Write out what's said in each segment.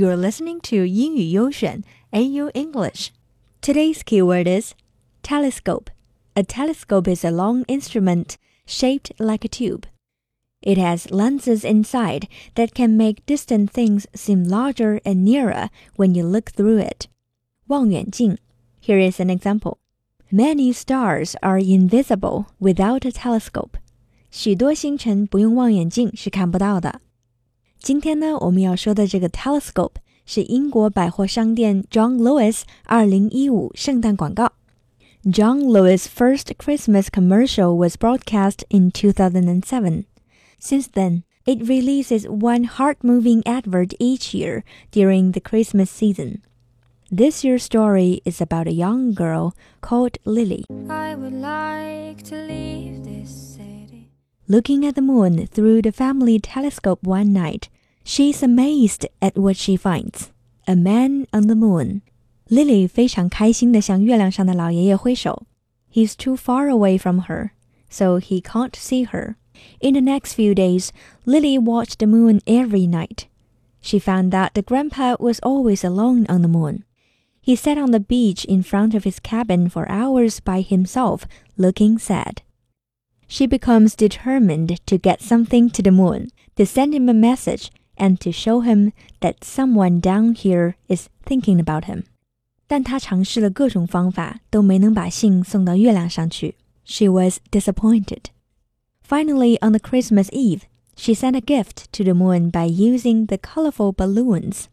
You're listening to 英语优选 AU English. Today's keyword is telescope. A telescope is a long instrument shaped like a tube. It has lenses inside that can make distant things seem larger and nearer when you look through it. 望远镜. Here is an example. Many stars are invisible without a telescope. 许多星辰不用望远镜是看不到的。 今天呢，我们要说的这个 telescope 是英国百货商店 John Lewis 二零一五圣诞广告。John Lewis' first Christmas commercial was broadcast in 2007. Since then, it releases one heart-moving advert each year during the Christmas season. This year's story is about a young girl called Lily. Like Looking at the moon through the family telescope one night, she's amazed at what she finds. A man on the moon. Lily 非常开心地向月亮上的老爷爷挥手。He's too far away from her, so he can't see her. In the next few days, Lily watched the moon every night. She found that the grandpa was always alone on the moon. He sat on the beach in front of his cabin for hours by himself, looking sad she becomes determined to get something to the moon, to send him a message, and to show him that someone down here is thinking about him. 但她尝试了各种方法，都没能把信送到月亮上去。She was disappointed. Finally, on the Christmas Eve, she sent a gift to the moon by using the colorful balloons.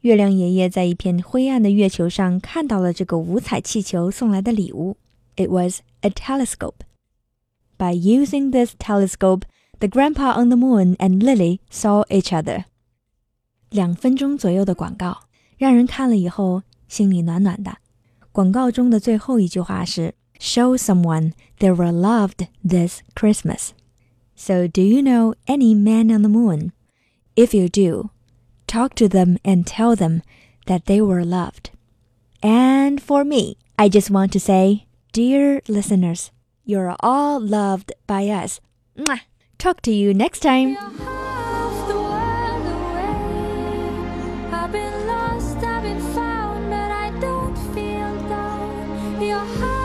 月亮爷爷在一片灰暗的月球上看到了这个五彩气球送来的礼物。It was a telescope. By using this telescope, the grandpa on the moon and Lily saw each other. 两分钟左右的广告，让人看了以后心里暖暖的。广告中的最后一句话是 "Show someone they were loved this Christmas." So, do you know any man on the moon? If you do, talk to them and tell them that they were loved. And for me, I just want to say, dear listeners. You're all loved by us. Mwah. Talk to you next time. I've been lost, I've been found, but I don't feel down.